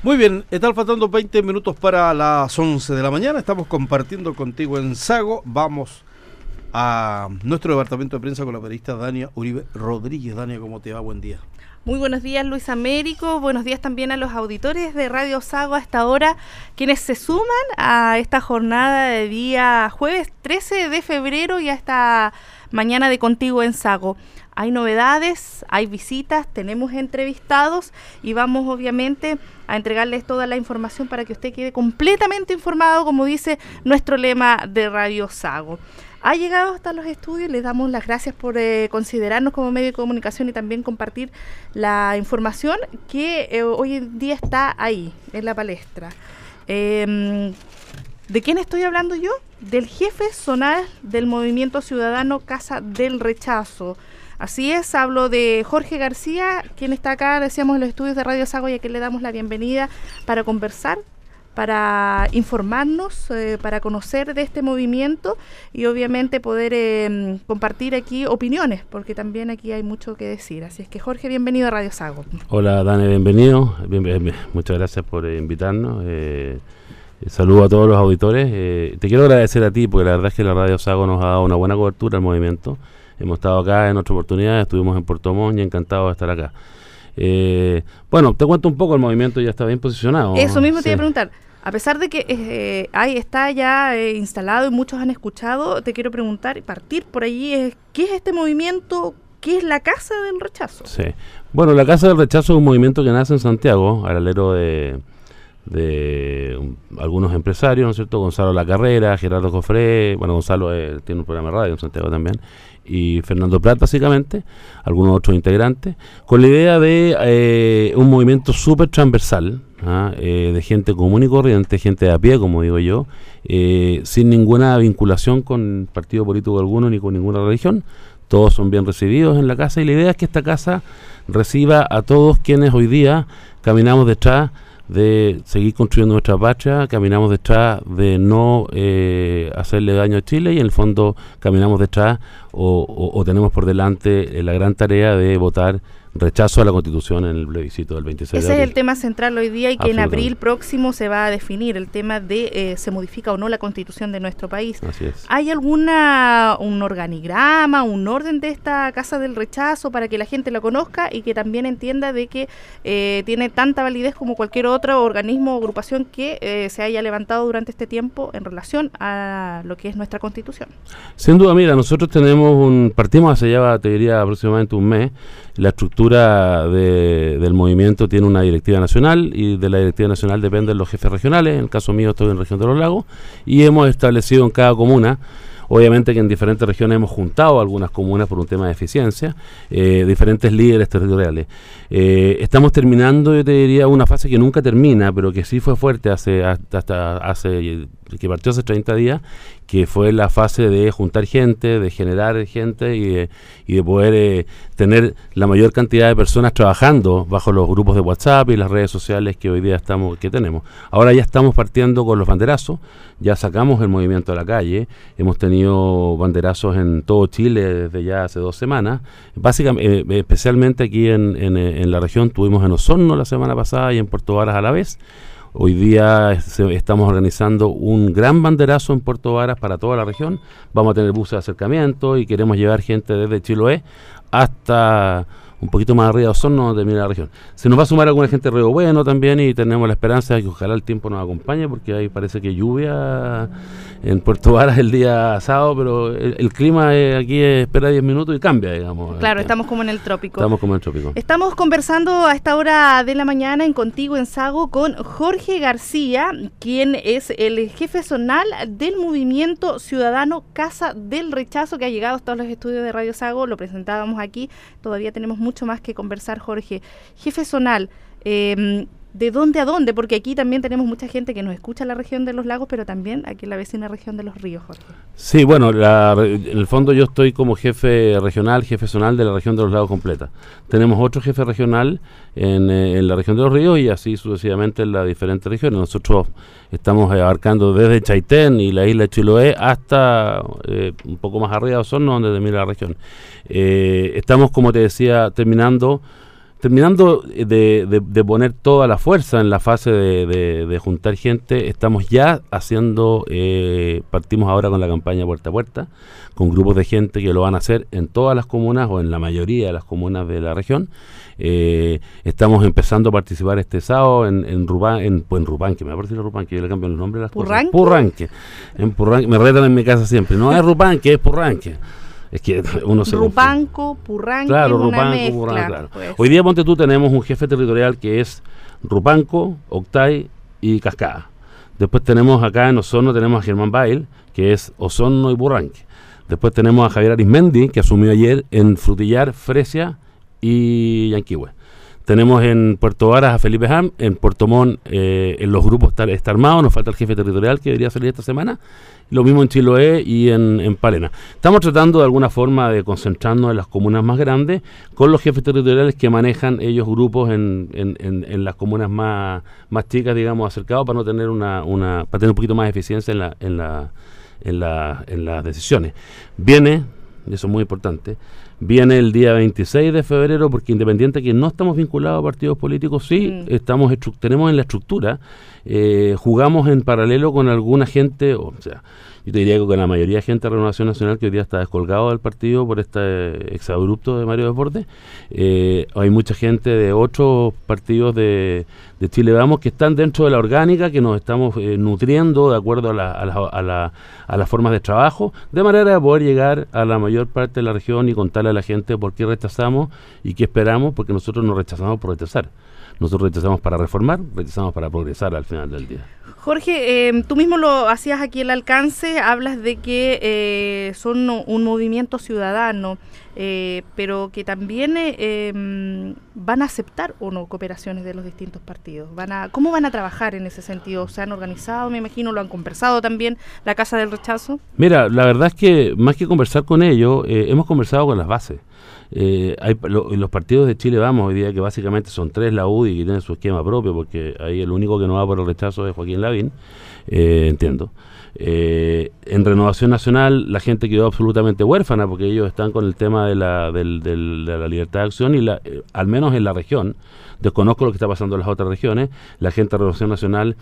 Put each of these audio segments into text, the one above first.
Muy bien, están faltando 20 minutos para las 11 de la mañana. Estamos compartiendo contigo en Sago. Vamos a nuestro departamento de prensa con la periodista Dania Uribe Rodríguez. Dania, ¿cómo te va? Buen día. Muy buenos días Luis Américo, buenos días también a los auditores de Radio Sago a esta hora, quienes se suman a esta jornada de día jueves 13 de febrero y a esta mañana de Contigo en Sago hay novedades, hay visitas, tenemos entrevistados y vamos obviamente a entregarles toda la información para que usted quede completamente informado, como dice nuestro lema de Radio Sago. Ha llegado hasta los estudios, les damos las gracias por eh, considerarnos como medio de comunicación y también compartir la información que eh, hoy en día está ahí, en la palestra. Em, ¿De quién estoy hablando yo? Del jefe zonal del Movimiento Ciudadano Casa del Rechazo, Así es, hablo de Jorge García, quien está acá, decíamos, en los estudios de Radio Sago y a quien le damos la bienvenida para conversar para informarnos, eh, para conocer de este movimiento y obviamente poder em, compartir aquí opiniones, porque también aquí hay mucho que decir. Así es que Jorge, bienvenido a Radio Sago. Hola Dani, bienvenido. muchas gracias por eh, invitarnos. Eh, saludo a todos los auditores. te quiero agradecer a ti, porque la verdad es que la Radio Sago nos ha dado una buena cobertura al movimiento. Hemos estado acá en otra oportunidad, estuvimos en Puerto Montt y encantado de estar acá. Eh, bueno, te cuento un poco, el movimiento ya está bien posicionado. Eso mismo te iba a preguntar. A pesar de que eh, ahí está ya eh, instalado y muchos han escuchado, te quiero preguntar y partir por allí, ¿qué es este movimiento? ¿Qué es la Casa del Rechazo? Sí. Bueno, la Casa del Rechazo es un movimiento que nace en Santiago, al alero de, de algunos empresarios, ¿no es cierto? Gonzalo La Carrera, Gerardo Cofré, bueno, Gonzalo tiene un programa de radio en Santiago también, y Fernando Prat básicamente, algunos otros integrantes, con la idea de eh, un movimiento súper transversal, ¿ah? eh, de gente común y corriente, gente de a pie, como digo yo, eh, sin ninguna vinculación con partido político alguno ni con ninguna religión. Todos son bien recibidos en la casa y la idea es que esta casa reciba a todos quienes hoy día caminamos detrás de seguir construyendo nuestra patria, caminamos detrás de no eh, hacerle daño a Chile y en el fondo caminamos detrás o, tenemos por delante la gran tarea de votar rechazo a la constitución en el plebiscito del 26 Ese es el tema central hoy día y que en abril próximo se va a definir el tema de eh, se modifica o no la constitución de nuestro país. Así es. ¿Hay alguna un organigrama, un orden de esta casa del rechazo para que la gente lo conozca y que también entienda de que eh, tiene tanta validez como cualquier otro organismo o agrupación que eh, se haya levantado durante este tiempo en relación a lo que es nuestra constitución? Sin duda, mira, nosotros tenemos un partimos hace ya te diría aproximadamente un mes la estructura del movimiento tiene una directiva nacional y de la directiva nacional dependen los jefes regionales, en el caso mío estoy en la región de los lagos, y hemos establecido en cada comuna Obviamente que en diferentes regiones hemos juntado algunas comunas por un tema de eficiencia, eh, diferentes líderes territoriales. Eh, estamos terminando, yo te diría, una fase que nunca termina, pero que sí fue fuerte hace hasta hace que partió hace 30 días, que fue la fase de juntar gente, de generar gente y de, poder eh, tener la mayor cantidad de personas trabajando bajo los grupos de WhatsApp y las redes sociales que hoy día estamos que tenemos. Ahora ya estamos partiendo con los banderazos, ya sacamos el movimiento a la calle, hemos tenido banderazos en todo Chile desde ya hace dos semanas, básicamente, eh, especialmente aquí en, en, en, la región tuvimos en Osorno la semana pasada y en Puerto Varas a la vez. Hoy día estamos organizando un gran banderazo en Puerto Varas para toda la región. Vamos a tener buses de acercamiento y queremos llevar gente desde Chiloé hasta un poquito más arriba de Osorno, donde termina la región. Se nos va a sumar alguna gente de Río Bueno también y tenemos la esperanza de que ojalá el tiempo nos acompañe porque ahí parece que lluvia en Puerto Varas el día sábado, pero el, clima aquí espera 10 minutos y cambia, digamos. Claro, estamos como en el trópico. Estamos como en el trópico. Estamos conversando a esta hora de la mañana en Contigo en Sago con Jorge García, quien es el jefe zonal del movimiento ciudadano Casa del Rechazo que ha llegado a todos los estudios de Radio Sago, lo presentábamos aquí, todavía tenemos mucho más que conversar, Jorge. Jefe zonal, eh, de dónde a dónde, porque aquí también tenemos mucha gente que nos escucha en la región de los lagos, pero también aquí en la vecina región de los ríos, Jorge. Sí, bueno, en el fondo yo estoy como jefe regional, jefe zonal de la región de los lagos completa. Tenemos otro jefe regional en, eh, la región de los ríos y así sucesivamente en las diferentes regiones. Nosotros estamos abarcando desde Chaitén y la isla de Chiloé hasta eh, un poco más arriba de Osorno, donde termina la región. Eh, estamos, como te decía, terminando terminando de, de, poner toda la fuerza en la fase de, de juntar gente, estamos ya haciendo, eh, partimos ahora con la campaña puerta a puerta, con grupos de gente que lo van a hacer en todas las comunas o en la mayoría de las comunas de la región. Eh, estamos empezando a participar este sábado en, en Rubán, en, pues, Rupanque, me parece Rupanque, yo le cambio el nombre de las cosas. Purranque. En Purranque, me retan en mi casa siempre, no es Rupanque, es Purranque. Es que uno se Rupanco, Purranque, claro, Rupanco, Purranque, claro. Pues. Hoy día, ponte tú, tenemos un jefe territorial que es Rupanco, Octay y Cascada. Después tenemos acá en Osorno, tenemos a Germán Bail, que es Osorno y Purranque. Después tenemos a Javier Arismendi, que asumió ayer en Frutillar, Fresia y Yanquihue. Tenemos en Puerto Varas a Felipe Ham, en Puerto Montt eh, en los grupos está, está, armado, nos falta el jefe territorial que debería salir esta semana, lo mismo en Chiloé y en, Palena. Estamos tratando de alguna forma de concentrarnos en las comunas más grandes con los jefes territoriales que manejan ellos grupos en, en, las comunas más, más chicas, digamos, acercados para no tener una, una, para tener un poquito más de eficiencia en la, en la, en, la, en las decisiones. Viene, y eso es muy importante, viene el día 26 de febrero, porque independiente que no estamos vinculados a partidos políticos, sí, mm. estamos tenemos en la estructura, eh, jugamos en paralelo con alguna gente, o sea, yo te diría que con la mayoría de gente de Renovación Nacional que hoy día está descolgado del partido por este exabrupto de Mario Desbordes, eh, hay mucha gente de otros partidos de, Chile Vamos que están dentro de la orgánica, que nos estamos eh, nutriendo de acuerdo a, la, a, la, a, las formas de trabajo, de manera de poder llegar a la mayor parte de la región y contarle a la gente por qué rechazamos y qué esperamos, porque nosotros no rechazamos por rechazar. Nosotros rechazamos para reformar, rechazamos para progresar al final del día. Jorge, eh, tú mismo lo hacías aquí el alcance, hablas de que eh, son un movimiento ciudadano, eh, pero que también em, van a aceptar o no cooperaciones de los distintos partidos. Van a, ¿Cómo van a trabajar en ese sentido? ¿Se han organizado, me imagino, lo han conversado también, la Casa del Rechazo? Mira, la verdad es que más que conversar con ellos, hemos conversado con las bases. Eh, hay los partidos de Chile Vamos hoy día, que básicamente son tres la UDI que tienen su esquema propio, porque ahí el único que no va por el rechazo es Joaquín Lavín, eh, entiendo. Eh, en Renovación Nacional la gente quedó absolutamente huérfana porque ellos están con el tema de la, de la libertad de acción y la, al menos en la región, desconozco lo que está pasando en las otras regiones, la gente de Renovación Nacional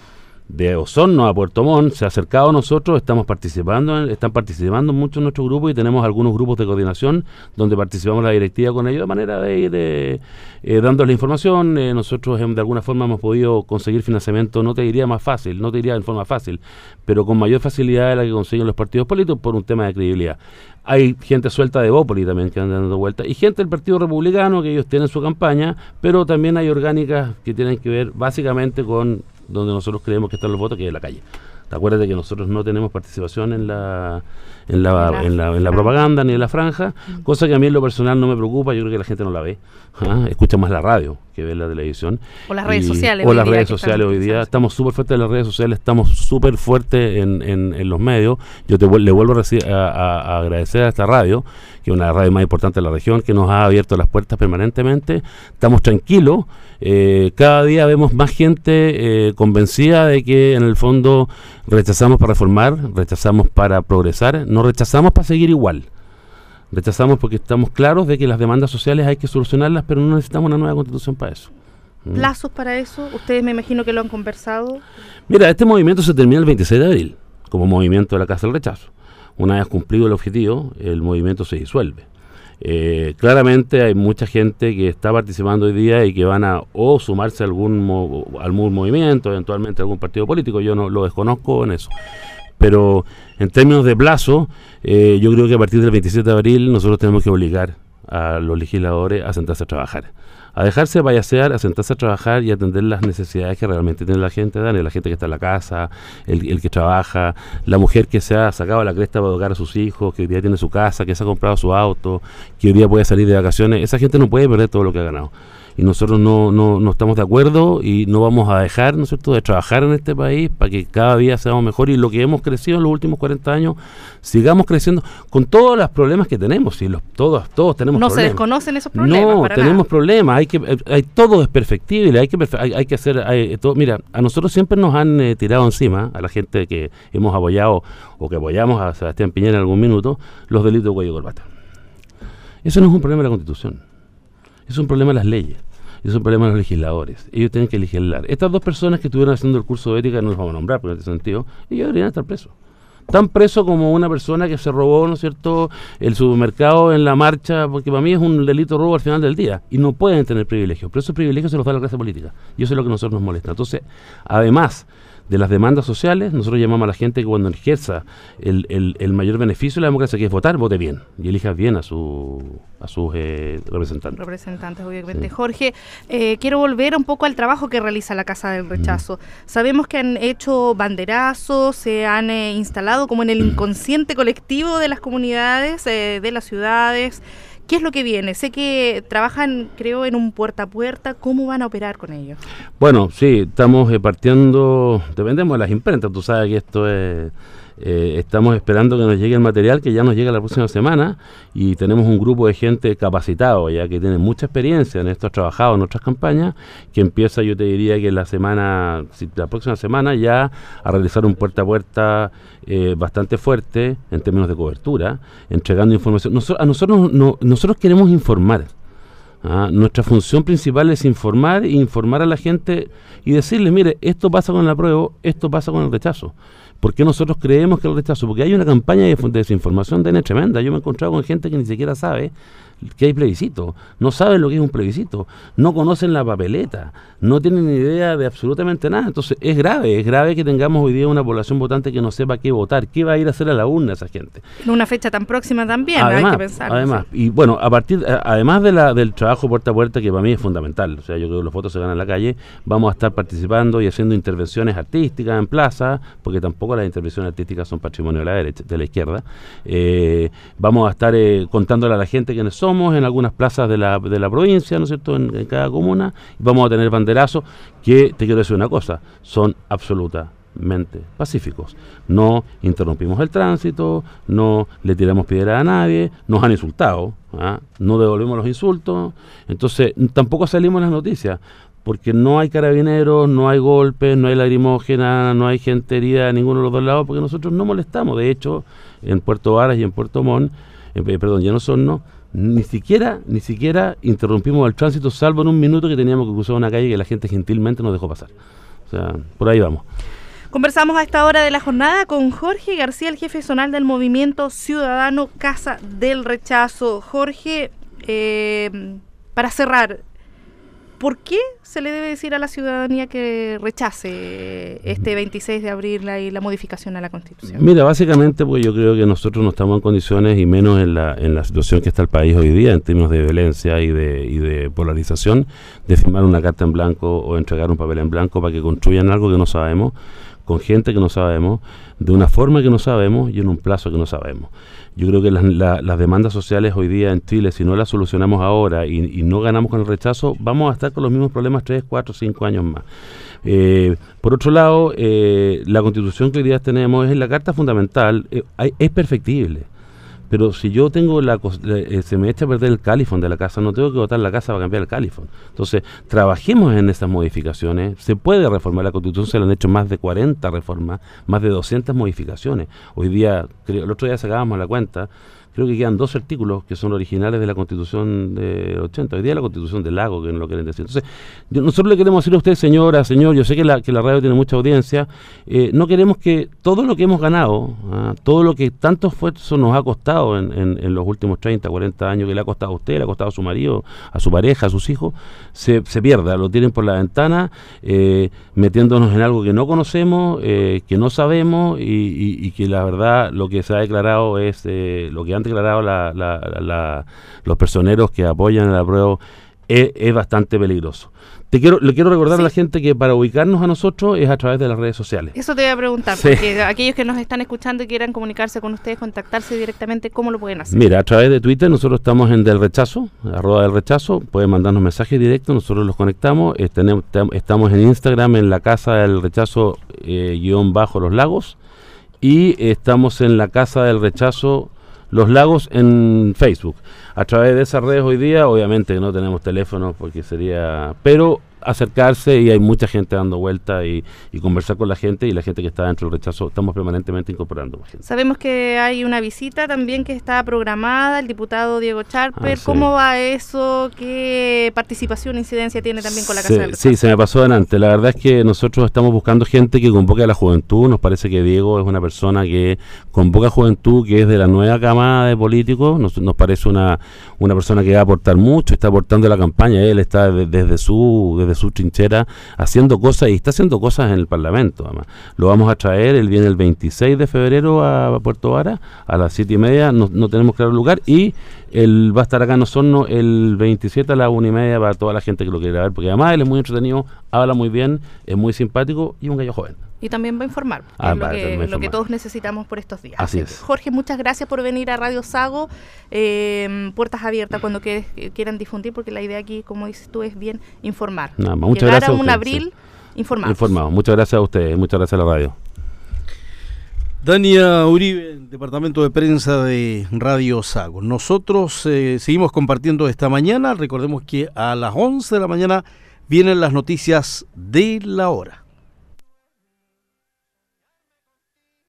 de Osorno a Puerto Montt se ha acercado a nosotros, estamos participando, están participando mucho en nuestro grupo y tenemos algunos grupos de coordinación donde participamos la directiva con ellos de manera de ir eh, dándoles la información. Eh, nosotros de alguna forma hemos podido conseguir financiamiento, no te diría más fácil, no te diría en forma fácil, pero con mayor facilidad de la que consiguen los partidos políticos por un tema de credibilidad. Hay gente suelta de Bópoli también que anda dando vueltas y gente del Partido Republicano que ellos tienen su campaña, pero también hay orgánicas que tienen que ver básicamente con donde nosotros creemos que están los votos, que es la calle. ¿Te acuerdas de que nosotros no tenemos participación en la, en la, en la, en la propaganda ni en la franja? Mm. Cosa que a mí en lo personal no me preocupa, yo creo que la gente no la ve. ¿ah? Escucha más la radio que ve la televisión. O las redes sociales. O las redes sociales hoy día. Estamos súper fuertes en las redes sociales, estamos súper fuertes en, en, los medios. Yo te, le vuelvo a, agradecer a esta radio, que es una radio más importante de la región, que nos ha abierto las puertas permanentemente. Estamos tranquilos. Eh, cada día vemos más gente eh, convencida de que en el fondo rechazamos para reformar, rechazamos para progresar, no rechazamos para seguir igual. Rechazamos porque estamos claros de que las demandas sociales hay que solucionarlas, pero no necesitamos una nueva constitución para eso. ¿Mm? ¿Plazos para eso? Ustedes me imagino que lo han conversado. Mira, este movimiento se termina el 26 de abril, como movimiento de la Casa del Rechazo. Una vez cumplido el objetivo, el movimiento se disuelve. Eh, claramente hay mucha gente que está participando hoy día y que van a o sumarse a algún, algún movimiento, eventualmente a algún partido político, yo no lo desconozco en eso. Pero en términos de plazo, eh, yo creo que a partir del 27 de abril nosotros tenemos que obligar a los legisladores a sentarse a trabajar a dejarse payasear, a sentarse a trabajar y atender las necesidades que realmente tiene la gente, Dani, la gente que está en la casa, el, que trabaja, la mujer que se ha sacado la cresta para educar a sus hijos, que hoy día tiene su casa, que se ha comprado su auto, que hoy día puede salir de vacaciones, esa gente no puede perder todo lo que ha ganado y nosotros no, no, no, estamos de acuerdo y no vamos a dejar, ¿no es cierto?, de trabajar en este país para que cada día seamos mejor y lo que hemos crecido en los últimos 40 años, sigamos creciendo con todos los problemas que tenemos, y los, todos, todos tenemos no problemas. se desconocen esos problemas. No, tenemos problemas, hay que, hay, todo es perfectible, hay que, hay, que hacer, hay, todo, mira, a nosotros siempre nos han eh, tirado encima, a la gente que hemos apoyado o que apoyamos a Sebastián Piñera en algún minuto, los delitos de cuello y corbata. Eso no es un problema de la Constitución, es un problema de las leyes. Y es un problema de los legisladores. Ellos tienen que legislar. Estas dos personas que estuvieron haciendo el curso de ética, no los vamos a nombrar por este sentido, ellos deberían estar presos tan preso como una persona que se robó, ¿no es cierto?, el supermercado en la marcha, porque para mí es un delito robo al final del día, y no pueden tener privilegios, pero esos privilegios se los da la clase política, y eso es lo que a nosotros nos molesta. Entonces, además de las demandas sociales, nosotros llamamos a la gente que cuando ejerza el, el, mayor beneficio de la democracia, que es votar, vote bien y elija bien a, su, a sus eh, representantes. Representantes, obviamente. Jorge, eh, quiero volver un poco al trabajo que realiza la Casa del Rechazo. Sabemos que han hecho banderazos, se han eh, instalado como en el inconsciente colectivo de las comunidades, de las ciudades. ¿Qué es lo que viene? Sé que trabajan, creo, en un puerta a puerta. ¿Cómo van a operar con ellos? Bueno, sí, estamos eh, partiendo, dependemos de las imprentas. Tú sabes que esto es eh, estamos esperando que nos llegue el material que ya nos llega la próxima semana y tenemos un grupo de gente capacitado ya que tiene mucha experiencia en esto, ha trabajado en otras campañas, que empieza yo te diría que la semana, la próxima semana ya a realizar un puerta a puerta eh, bastante fuerte en términos de cobertura, entregando información. a nosotros, no, nosotros queremos informar. ¿ah? Nuestra función principal es informar informar a la gente y decirle, mire, esto pasa con el apruebo, esto pasa con el rechazo. ¿Por qué nosotros creemos que el rechazo? Porque hay una campaña de, desinformación de tremenda. Yo me he encontrado con gente que ni siquiera sabe que hay plebiscito, no saben lo que es un plebiscito, no conocen la papeleta, no tienen ni idea de absolutamente nada. Entonces es grave, es grave que tengamos hoy día una población votante que no sepa qué votar, qué va a ir a hacer a la urna esa gente. En una fecha tan próxima también, hay que pensar. Además, y bueno, a partir, además de la, del trabajo puerta a puerta, que para mí es fundamental, o sea, yo creo que los votos se ganan en la calle, vamos a estar participando y haciendo intervenciones artísticas en plaza, porque tampoco las intervenciones artísticas son patrimonio de la derecha, de la izquierda. Eh, vamos a estar eh, contándole a la gente quiénes son somos en algunas plazas de la, de la provincia, ¿no es cierto?, en, cada comuna, vamos a tener banderazos que, te quiero decir una cosa, son absolutamente pacíficos. No interrumpimos el tránsito, no le tiramos piedra a nadie, nos han insultado, ¿ah? no devolvemos los insultos, entonces tampoco salimos en las noticias, porque no hay carabineros, no hay golpes, no hay lagrimógena, no hay gente herida de ninguno de los dos lados, porque nosotros no molestamos. De hecho, en Puerto Varas y en Puerto Montt, eh, perdón, ya no son, no, ni siquiera, ni siquiera interrumpimos el tránsito, salvo en un minuto que teníamos que cruzar una calle que la gente gentilmente nos dejó pasar. O sea, por ahí vamos. Conversamos a esta hora de la jornada con Jorge García, el jefe zonal del movimiento ciudadano Casa del Rechazo. Jorge, eh, para cerrar, ¿Por qué se le debe decir a la ciudadanía que rechace este 26 de abril la, la modificación a la Constitución? Mira, básicamente porque yo creo que nosotros no estamos en condiciones, y menos en la, en la situación que está el país hoy día, en términos de violencia y de, y de polarización, de firmar una carta en blanco o entregar un papel en blanco para que construyan algo que no sabemos, con gente que no sabemos, de una forma que no sabemos y en un plazo que no sabemos. Yo creo que las, demandas sociales hoy día en Chile, si no las solucionamos ahora y, no ganamos con el rechazo, vamos a estar con los mismos problemas tres, cuatro, cinco años más. Eh, por otro lado, eh, la constitución que hoy día tenemos es la carta fundamental, eh, es perfectible. Pero si yo tengo la, se me echa a perder el califón de la casa, no tengo que votar la casa para cambiar el califón. Entonces, trabajemos en esas modificaciones. Se puede reformar la Constitución, se le han hecho más de 40 reformas, más de 200 modificaciones. Hoy día, el otro día sacábamos la cuenta, creo que quedan dos artículos que son originales de la Constitución de 80, hoy día la Constitución del Lago, que no lo quieren decir. Entonces, nosotros le queremos decir a usted, señora, señor, yo sé que la, que la radio tiene mucha audiencia, eh, no queremos que todo lo que hemos ganado, ah, todo lo que tanto esfuerzo nos ha costado en, en, los últimos 30, 40 años, que le ha costado a usted, le ha costado a su marido, a su pareja, a sus hijos, se, se pierda, lo tienen por la ventana, eh, metiéndonos en algo que no conocemos, eh, que no sabemos y, y, que la verdad lo que se ha declarado es lo que antes declarado la, los personeros que apoyan el apruebo es, bastante peligroso. Te quiero, le quiero recordar a la gente que para ubicarnos a nosotros es a través de las redes sociales. Eso te voy a preguntar, porque aquellos que nos están escuchando y quieran comunicarse con ustedes, contactarse directamente, ¿cómo lo pueden hacer? Mira, a través de Twitter nosotros estamos en Del Rechazo, arroba del rechazo, pueden mandarnos mensajes directos, nosotros los conectamos, eh, estamos en Instagram en la casa del rechazo eh, guion bajo los lagos y estamos en la casa del rechazo los lagos en Facebook. A través de esas redes hoy día, obviamente no tenemos teléfono porque sería... Pero acercarse y hay mucha gente dando vuelta y, conversar con la gente y la gente que está dentro del rechazo, estamos permanentemente incorporando gente. Sabemos que hay una visita también que está programada, el diputado Diego Charper, ah, ¿cómo va eso? ¿Qué participación, incidencia tiene también con la Casa del Rechazo? Sí, se me pasó adelante, la verdad es que nosotros estamos buscando gente que convoque a la juventud, nos parece que Diego es una persona que convoca a juventud, que es de la nueva camada de políticos, nos, nos parece una, una persona que va a aportar mucho, está aportando la campaña, él está desde su desde su trinchera haciendo cosas y está haciendo cosas en el Parlamento. Además. Lo vamos a traer, él viene el 26 de febrero a Puerto Vara, a las 7 y media, no, tenemos claro el lugar, y él va a estar acá en Osorno el 27 a las 1 y media para toda la gente que lo quiera ver, porque además él es muy entretenido, habla muy bien, es muy simpático y un gallo joven. Y también va a informar, ah, lo, que, lo, que, todos necesitamos por estos días. Así es. Jorge, muchas gracias por venir a Radio Sago. Eh, puertas abiertas cuando quieran difundir, porque la idea aquí, como dices tú, es bien informar. Nada más. Muchas gracias. A un abril informado. Informado. Muchas gracias a ustedes, muchas gracias a la radio. Dania Uribe, Departamento de Prensa de Radio Sago. Nosotros eh, seguimos compartiendo esta mañana. Recordemos que a las 11 de la mañana vienen las noticias de la hora.